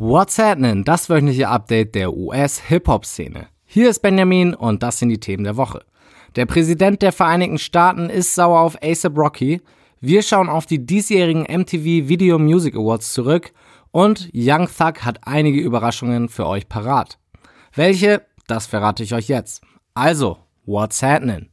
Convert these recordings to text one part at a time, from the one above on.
What's happening? Das wöchentliche Update der US-Hip-Hop-Szene. Hier ist Benjamin und das sind die Themen der Woche. Der Präsident der Vereinigten Staaten ist sauer auf ASAP Rocky. Wir schauen auf die diesjährigen MTV Video Music Awards zurück und Young Thug hat einige Überraschungen für euch parat. Welche? Das verrate ich euch jetzt. Also, what's happening?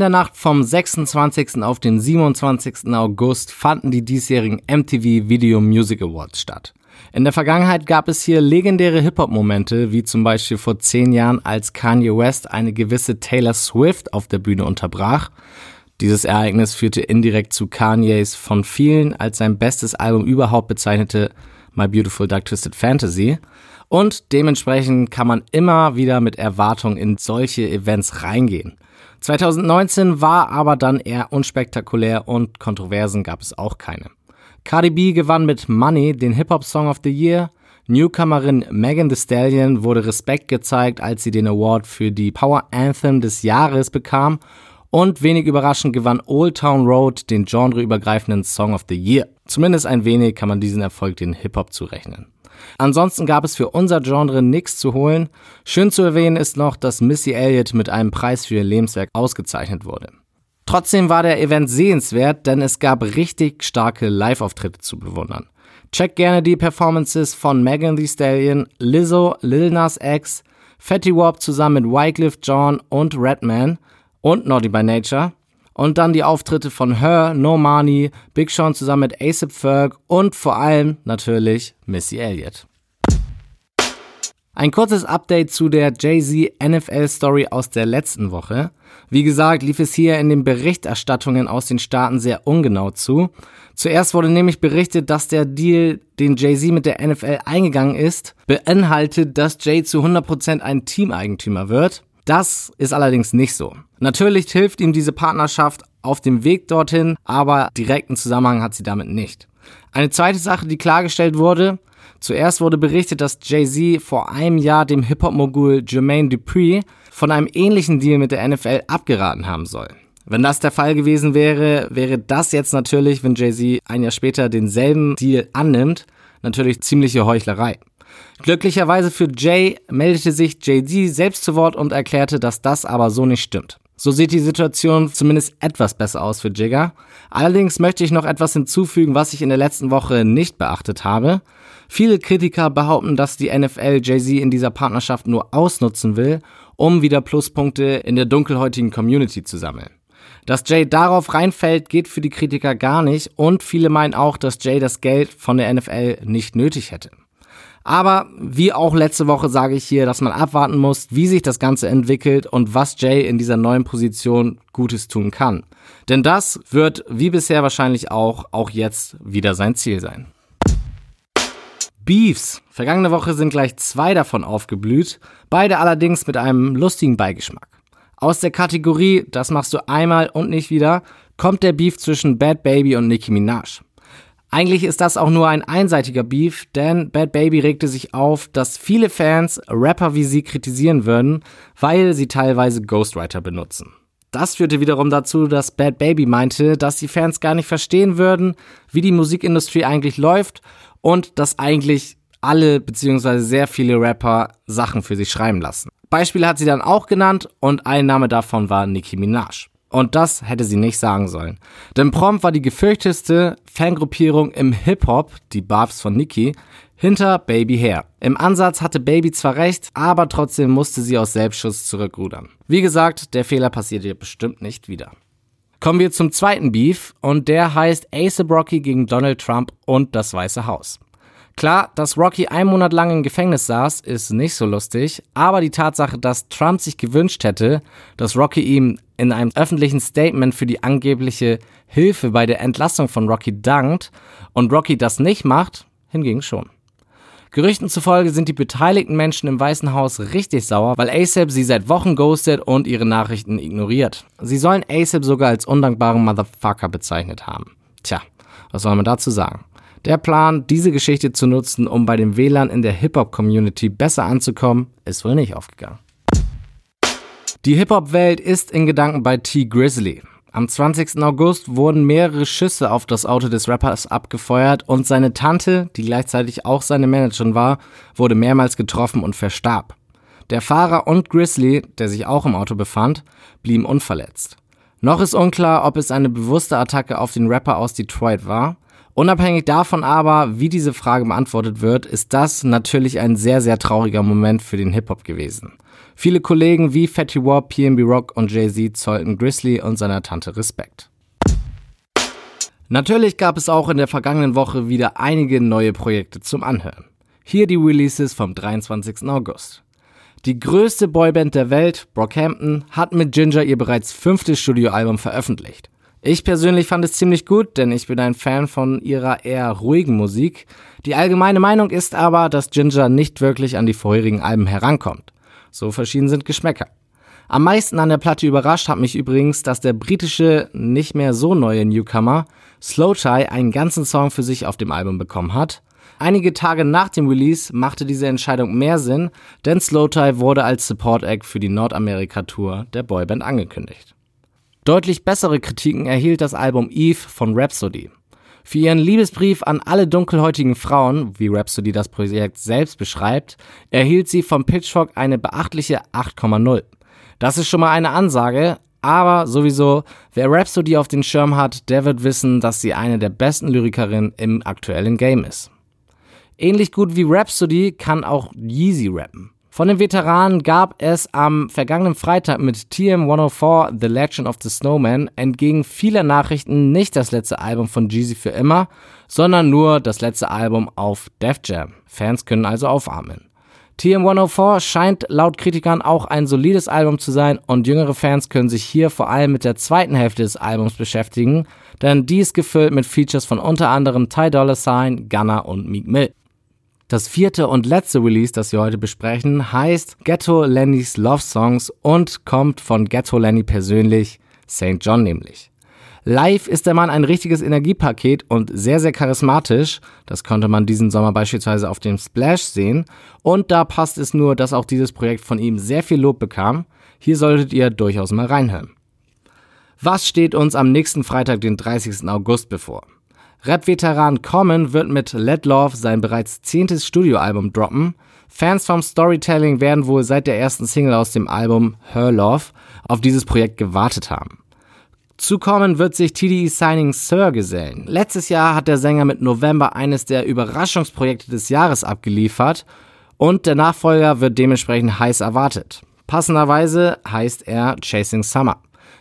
In der Nacht vom 26. auf den 27. August fanden die diesjährigen MTV Video Music Awards statt. In der Vergangenheit gab es hier legendäre Hip-Hop-Momente, wie zum Beispiel vor zehn Jahren, als Kanye West eine gewisse Taylor Swift auf der Bühne unterbrach. Dieses Ereignis führte indirekt zu Kanyes von vielen als sein bestes Album überhaupt bezeichnete My Beautiful Dark Twisted Fantasy. Und dementsprechend kann man immer wieder mit Erwartungen in solche Events reingehen. 2019 war aber dann eher unspektakulär und Kontroversen gab es auch keine. Cardi B gewann mit Money den Hip-Hop Song of the Year. Newcomerin Megan Thee Stallion wurde Respekt gezeigt, als sie den Award für die Power Anthem des Jahres bekam. Und wenig überraschend gewann Old Town Road den genreübergreifenden Song of the Year. Zumindest ein wenig kann man diesen Erfolg den Hip-Hop zurechnen. Ansonsten gab es für unser Genre nichts zu holen. Schön zu erwähnen ist noch, dass Missy Elliott mit einem Preis für ihr Lebenswerk ausgezeichnet wurde. Trotzdem war der Event sehenswert, denn es gab richtig starke Live-Auftritte zu bewundern. Check gerne die Performances von Megan Thee Stallion, Lizzo, Lil Nas X, Fetty Wap zusammen mit Wycliffe John und Redman und Naughty by Nature. Und dann die Auftritte von Her, No Money, Big Sean zusammen mit ASAP Ferg und vor allem natürlich Missy Elliott. Ein kurzes Update zu der Jay-Z NFL Story aus der letzten Woche. Wie gesagt, lief es hier in den Berichterstattungen aus den Staaten sehr ungenau zu. Zuerst wurde nämlich berichtet, dass der Deal, den Jay-Z mit der NFL eingegangen ist, beinhaltet, dass Jay zu 100% ein Teameigentümer wird. Das ist allerdings nicht so. Natürlich hilft ihm diese Partnerschaft auf dem Weg dorthin, aber direkten Zusammenhang hat sie damit nicht. Eine zweite Sache, die klargestellt wurde, zuerst wurde berichtet, dass Jay-Z vor einem Jahr dem Hip-Hop-Mogul Jermaine Dupri von einem ähnlichen Deal mit der NFL abgeraten haben soll. Wenn das der Fall gewesen wäre, wäre das jetzt natürlich, wenn Jay-Z ein Jahr später denselben Deal annimmt, natürlich ziemliche Heuchlerei. Glücklicherweise für Jay meldete sich Jay-Z selbst zu Wort und erklärte, dass das aber so nicht stimmt. So sieht die Situation zumindest etwas besser aus für Jigger. Allerdings möchte ich noch etwas hinzufügen, was ich in der letzten Woche nicht beachtet habe. Viele Kritiker behaupten, dass die NFL Jay-Z in dieser Partnerschaft nur ausnutzen will, um wieder Pluspunkte in der dunkelhäutigen Community zu sammeln. Dass Jay darauf reinfällt, geht für die Kritiker gar nicht und viele meinen auch, dass Jay das Geld von der NFL nicht nötig hätte. Aber wie auch letzte Woche sage ich hier, dass man abwarten muss, wie sich das Ganze entwickelt und was Jay in dieser neuen Position Gutes tun kann. Denn das wird wie bisher wahrscheinlich auch, auch jetzt wieder sein Ziel sein. Beefs. Vergangene Woche sind gleich zwei davon aufgeblüht, beide allerdings mit einem lustigen Beigeschmack. Aus der Kategorie, das machst du einmal und nicht wieder, kommt der Beef zwischen Bad Baby und Nicki Minaj. Eigentlich ist das auch nur ein einseitiger Beef, denn Bad Baby regte sich auf, dass viele Fans Rapper wie sie kritisieren würden, weil sie teilweise Ghostwriter benutzen. Das führte wiederum dazu, dass Bad Baby meinte, dass die Fans gar nicht verstehen würden, wie die Musikindustrie eigentlich läuft und dass eigentlich alle bzw. sehr viele Rapper Sachen für sich schreiben lassen. Beispiele hat sie dann auch genannt und ein Name davon war Nicki Minaj. Und das hätte sie nicht sagen sollen. Denn prompt war die gefürchtetste Fangruppierung im Hip-Hop, die Barbs von Nicki, hinter Baby her. Im Ansatz hatte Baby zwar recht, aber trotzdem musste sie aus Selbstschutz zurückrudern. Wie gesagt, der Fehler passiert ihr bestimmt nicht wieder. Kommen wir zum zweiten Beef und der heißt Ace Rocky gegen Donald Trump und das Weiße Haus. Klar, dass Rocky einen Monat lang im Gefängnis saß, ist nicht so lustig, aber die Tatsache, dass Trump sich gewünscht hätte, dass Rocky ihm in einem öffentlichen Statement für die angebliche Hilfe bei der Entlassung von Rocky dankt und Rocky das nicht macht, hingegen schon. Gerüchten zufolge sind die beteiligten Menschen im Weißen Haus richtig sauer, weil ASAP sie seit Wochen ghostet und ihre Nachrichten ignoriert. Sie sollen ASAP sogar als undankbaren Motherfucker bezeichnet haben. Tja, was soll man dazu sagen? Der Plan, diese Geschichte zu nutzen, um bei den WLAN in der Hip-Hop-Community besser anzukommen, ist wohl nicht aufgegangen. Die Hip-Hop-Welt ist in Gedanken bei T. Grizzly. Am 20. August wurden mehrere Schüsse auf das Auto des Rappers abgefeuert und seine Tante, die gleichzeitig auch seine Managerin war, wurde mehrmals getroffen und verstarb. Der Fahrer und Grizzly, der sich auch im Auto befand, blieben unverletzt. Noch ist unklar, ob es eine bewusste Attacke auf den Rapper aus Detroit war. Unabhängig davon aber, wie diese Frage beantwortet wird, ist das natürlich ein sehr, sehr trauriger Moment für den Hip-Hop gewesen. Viele Kollegen wie Fatty Wap, PNB Rock und Jay-Z zollten Grizzly und seiner Tante Respekt. Natürlich gab es auch in der vergangenen Woche wieder einige neue Projekte zum Anhören. Hier die Releases vom 23. August. Die größte Boyband der Welt, Brockhampton, hat mit Ginger ihr bereits fünftes Studioalbum veröffentlicht. Ich persönlich fand es ziemlich gut, denn ich bin ein Fan von ihrer eher ruhigen Musik. Die allgemeine Meinung ist aber, dass Ginger nicht wirklich an die vorherigen Alben herankommt. So verschieden sind Geschmäcker. Am meisten an der Platte überrascht hat mich übrigens, dass der britische, nicht mehr so neue Newcomer Slow Tie einen ganzen Song für sich auf dem Album bekommen hat. Einige Tage nach dem Release machte diese Entscheidung mehr Sinn, denn Slow Tie wurde als Support Act für die Nordamerika-Tour der Boyband angekündigt. Deutlich bessere Kritiken erhielt das Album Eve von Rhapsody. Für ihren Liebesbrief an alle dunkelhäutigen Frauen, wie Rhapsody das Projekt selbst beschreibt, erhielt sie vom Pitchfork eine beachtliche 8,0. Das ist schon mal eine Ansage, aber sowieso, wer Rhapsody auf den Schirm hat, der wird wissen, dass sie eine der besten Lyrikerinnen im aktuellen Game ist. Ähnlich gut wie Rhapsody kann auch Yeezy rappen. Von den Veteranen gab es am vergangenen Freitag mit TM104 The Legend of the Snowman entgegen vieler Nachrichten nicht das letzte Album von Jeezy für immer, sondern nur das letzte Album auf Def Jam. Fans können also aufatmen. TM104 scheint laut Kritikern auch ein solides Album zu sein und jüngere Fans können sich hier vor allem mit der zweiten Hälfte des Albums beschäftigen, denn die ist gefüllt mit Features von unter anderem Ty Dolla Sign, Gunna und Meek Mill. Das vierte und letzte Release, das wir heute besprechen, heißt Ghetto Lennys Love Songs und kommt von Ghetto Lenny persönlich, St. John nämlich. Live ist der Mann ein richtiges Energiepaket und sehr, sehr charismatisch. Das konnte man diesen Sommer beispielsweise auf dem Splash sehen. Und da passt es nur, dass auch dieses Projekt von ihm sehr viel Lob bekam. Hier solltet ihr durchaus mal reinhören. Was steht uns am nächsten Freitag, den 30. August bevor? Rap-Veteran Common wird mit Let Love sein bereits zehntes Studioalbum droppen. Fans vom Storytelling werden wohl seit der ersten Single aus dem Album Her Love auf dieses Projekt gewartet haben. Zu Common wird sich TDE Signing Sir gesellen. Letztes Jahr hat der Sänger mit November eines der Überraschungsprojekte des Jahres abgeliefert und der Nachfolger wird dementsprechend heiß erwartet. Passenderweise heißt er Chasing Summer.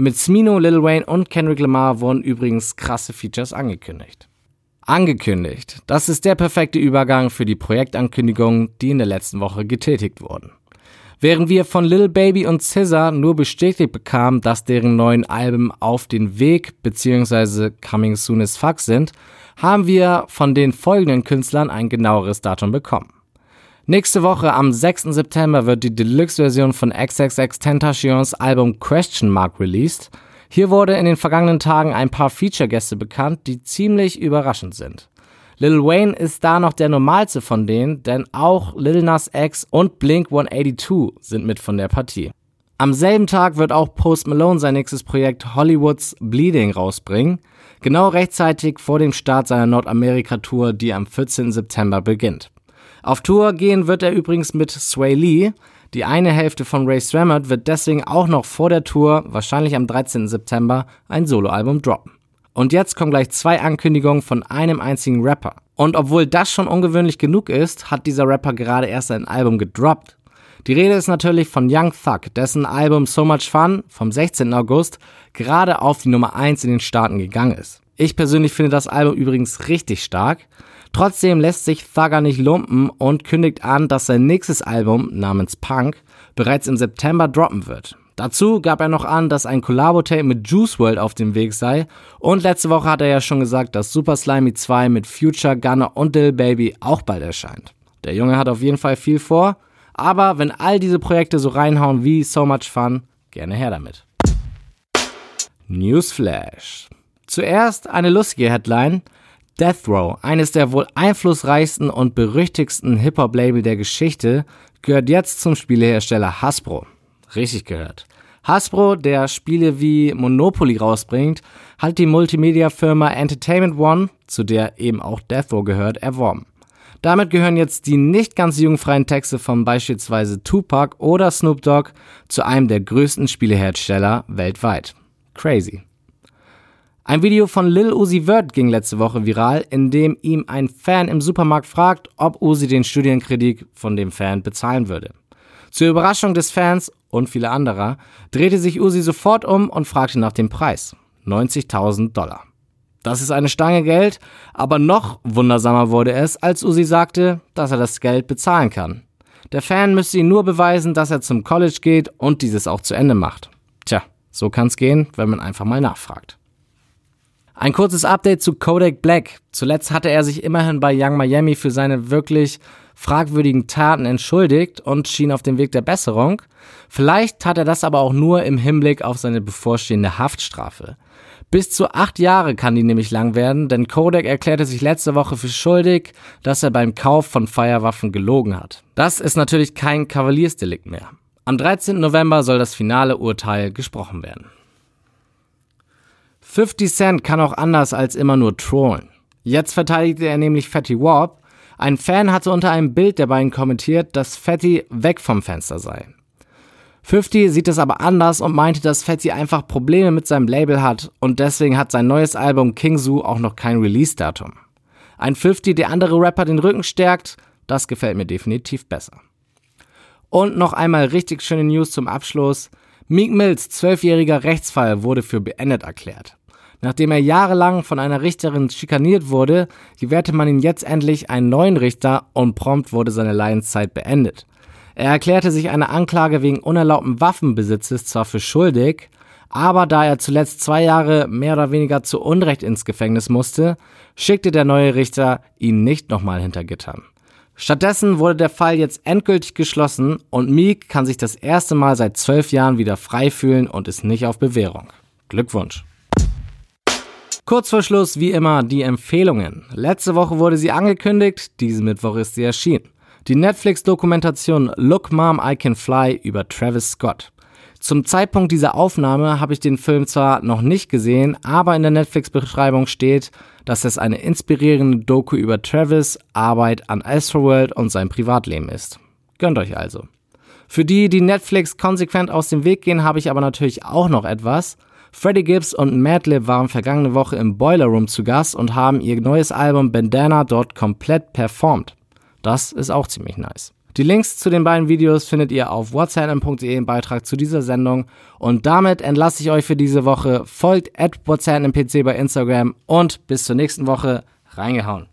Mit Smino, Lil Wayne und Kendrick Lamar wurden übrigens krasse Features angekündigt. Angekündigt. Das ist der perfekte Übergang für die Projektankündigungen, die in der letzten Woche getätigt wurden. Während wir von Lil Baby und Scissor nur bestätigt bekamen, dass deren neuen Alben auf den Weg bzw. coming soon as fuck sind, haben wir von den folgenden Künstlern ein genaueres Datum bekommen. Nächste Woche am 6. September wird die Deluxe-Version von XXX Tentacions Album Question Mark released. Hier wurde in den vergangenen Tagen ein paar Feature-Gäste bekannt, die ziemlich überraschend sind. Lil Wayne ist da noch der normalste von denen, denn auch Lil Nas X und Blink 182 sind mit von der Partie. Am selben Tag wird auch Post Malone sein nächstes Projekt Hollywoods Bleeding rausbringen, genau rechtzeitig vor dem Start seiner Nordamerika-Tour, die am 14. September beginnt. Auf Tour gehen wird er übrigens mit Sway Lee. Die eine Hälfte von Ray Swammert wird deswegen auch noch vor der Tour, wahrscheinlich am 13. September, ein Soloalbum droppen. Und jetzt kommen gleich zwei Ankündigungen von einem einzigen Rapper. Und obwohl das schon ungewöhnlich genug ist, hat dieser Rapper gerade erst ein Album gedroppt. Die Rede ist natürlich von Young Thug, dessen Album So Much Fun vom 16. August gerade auf die Nummer 1 in den Staaten gegangen ist. Ich persönlich finde das Album übrigens richtig stark. Trotzdem lässt sich Thugger nicht lumpen und kündigt an, dass sein nächstes Album namens Punk bereits im September droppen wird. Dazu gab er noch an, dass ein Collabo-Tape mit Juice World auf dem Weg sei und letzte Woche hat er ja schon gesagt, dass Super Slimy 2 mit Future, Gunner und Dill Baby auch bald erscheint. Der Junge hat auf jeden Fall viel vor, aber wenn all diese Projekte so reinhauen wie So Much Fun, gerne her damit. Newsflash. Zuerst eine lustige Headline. Death Row, eines der wohl einflussreichsten und berüchtigsten Hip-Hop-Label der Geschichte, gehört jetzt zum Spielehersteller Hasbro. Richtig gehört. Hasbro, der Spiele wie Monopoly rausbringt, hat die Multimedia-Firma Entertainment One, zu der eben auch Death Row gehört, erworben. Damit gehören jetzt die nicht ganz jugendfreien Texte von beispielsweise Tupac oder Snoop Dogg zu einem der größten Spielehersteller weltweit. Crazy. Ein Video von Lil Uzi Vert ging letzte Woche viral, in dem ihm ein Fan im Supermarkt fragt, ob Uzi den Studienkredit von dem Fan bezahlen würde. Zur Überraschung des Fans und vieler anderer drehte sich Uzi sofort um und fragte nach dem Preis. 90.000 Dollar. Das ist eine Stange Geld, aber noch wundersamer wurde es, als Uzi sagte, dass er das Geld bezahlen kann. Der Fan müsste ihm nur beweisen, dass er zum College geht und dieses auch zu Ende macht. Tja, so kann's gehen, wenn man einfach mal nachfragt. Ein kurzes Update zu Kodak Black. Zuletzt hatte er sich immerhin bei Young Miami für seine wirklich fragwürdigen Taten entschuldigt und schien auf dem Weg der Besserung. Vielleicht tat er das aber auch nur im Hinblick auf seine bevorstehende Haftstrafe. Bis zu acht Jahre kann die nämlich lang werden, denn Kodak erklärte sich letzte Woche für schuldig, dass er beim Kauf von Feuerwaffen gelogen hat. Das ist natürlich kein Kavaliersdelikt mehr. Am 13. November soll das finale Urteil gesprochen werden. 50 Cent kann auch anders als immer nur trollen. Jetzt verteidigte er nämlich Fatty Warp, ein Fan hatte unter einem Bild der beiden kommentiert, dass Fatty weg vom Fenster sei. 50 sieht es aber anders und meinte, dass Fatty einfach Probleme mit seinem Label hat und deswegen hat sein neues Album King Zoo auch noch kein Release-Datum. Ein 50, der andere Rapper den Rücken stärkt, das gefällt mir definitiv besser. Und noch einmal richtig schöne News zum Abschluss. Meek Mills zwölfjähriger Rechtsfall wurde für beendet erklärt. Nachdem er jahrelang von einer Richterin schikaniert wurde, gewährte man ihm jetzt endlich einen neuen Richter und prompt wurde seine Leidenszeit beendet. Er erklärte sich einer Anklage wegen unerlaubten Waffenbesitzes zwar für schuldig, aber da er zuletzt zwei Jahre mehr oder weniger zu Unrecht ins Gefängnis musste, schickte der neue Richter ihn nicht nochmal hinter Gittern. Stattdessen wurde der Fall jetzt endgültig geschlossen und Meek kann sich das erste Mal seit zwölf Jahren wieder frei fühlen und ist nicht auf Bewährung. Glückwunsch! Kurz vor Schluss, wie immer, die Empfehlungen. Letzte Woche wurde sie angekündigt, diesen Mittwoch ist sie erschienen. Die Netflix-Dokumentation Look Mom, I Can Fly über Travis Scott. Zum Zeitpunkt dieser Aufnahme habe ich den Film zwar noch nicht gesehen, aber in der Netflix-Beschreibung steht, dass es eine inspirierende Doku über Travis, Arbeit an Astroworld und sein Privatleben ist. Gönnt euch also. Für die, die Netflix konsequent aus dem Weg gehen, habe ich aber natürlich auch noch etwas. Freddie Gibbs und Madlib waren vergangene Woche im Boiler Room zu Gast und haben ihr neues Album Bandana dort komplett performt. Das ist auch ziemlich nice. Die Links zu den beiden Videos findet ihr auf whatsapp.de im Beitrag zu dieser Sendung. Und damit entlasse ich euch für diese Woche. Folgt at whatsappmpc bei Instagram und bis zur nächsten Woche. Reingehauen.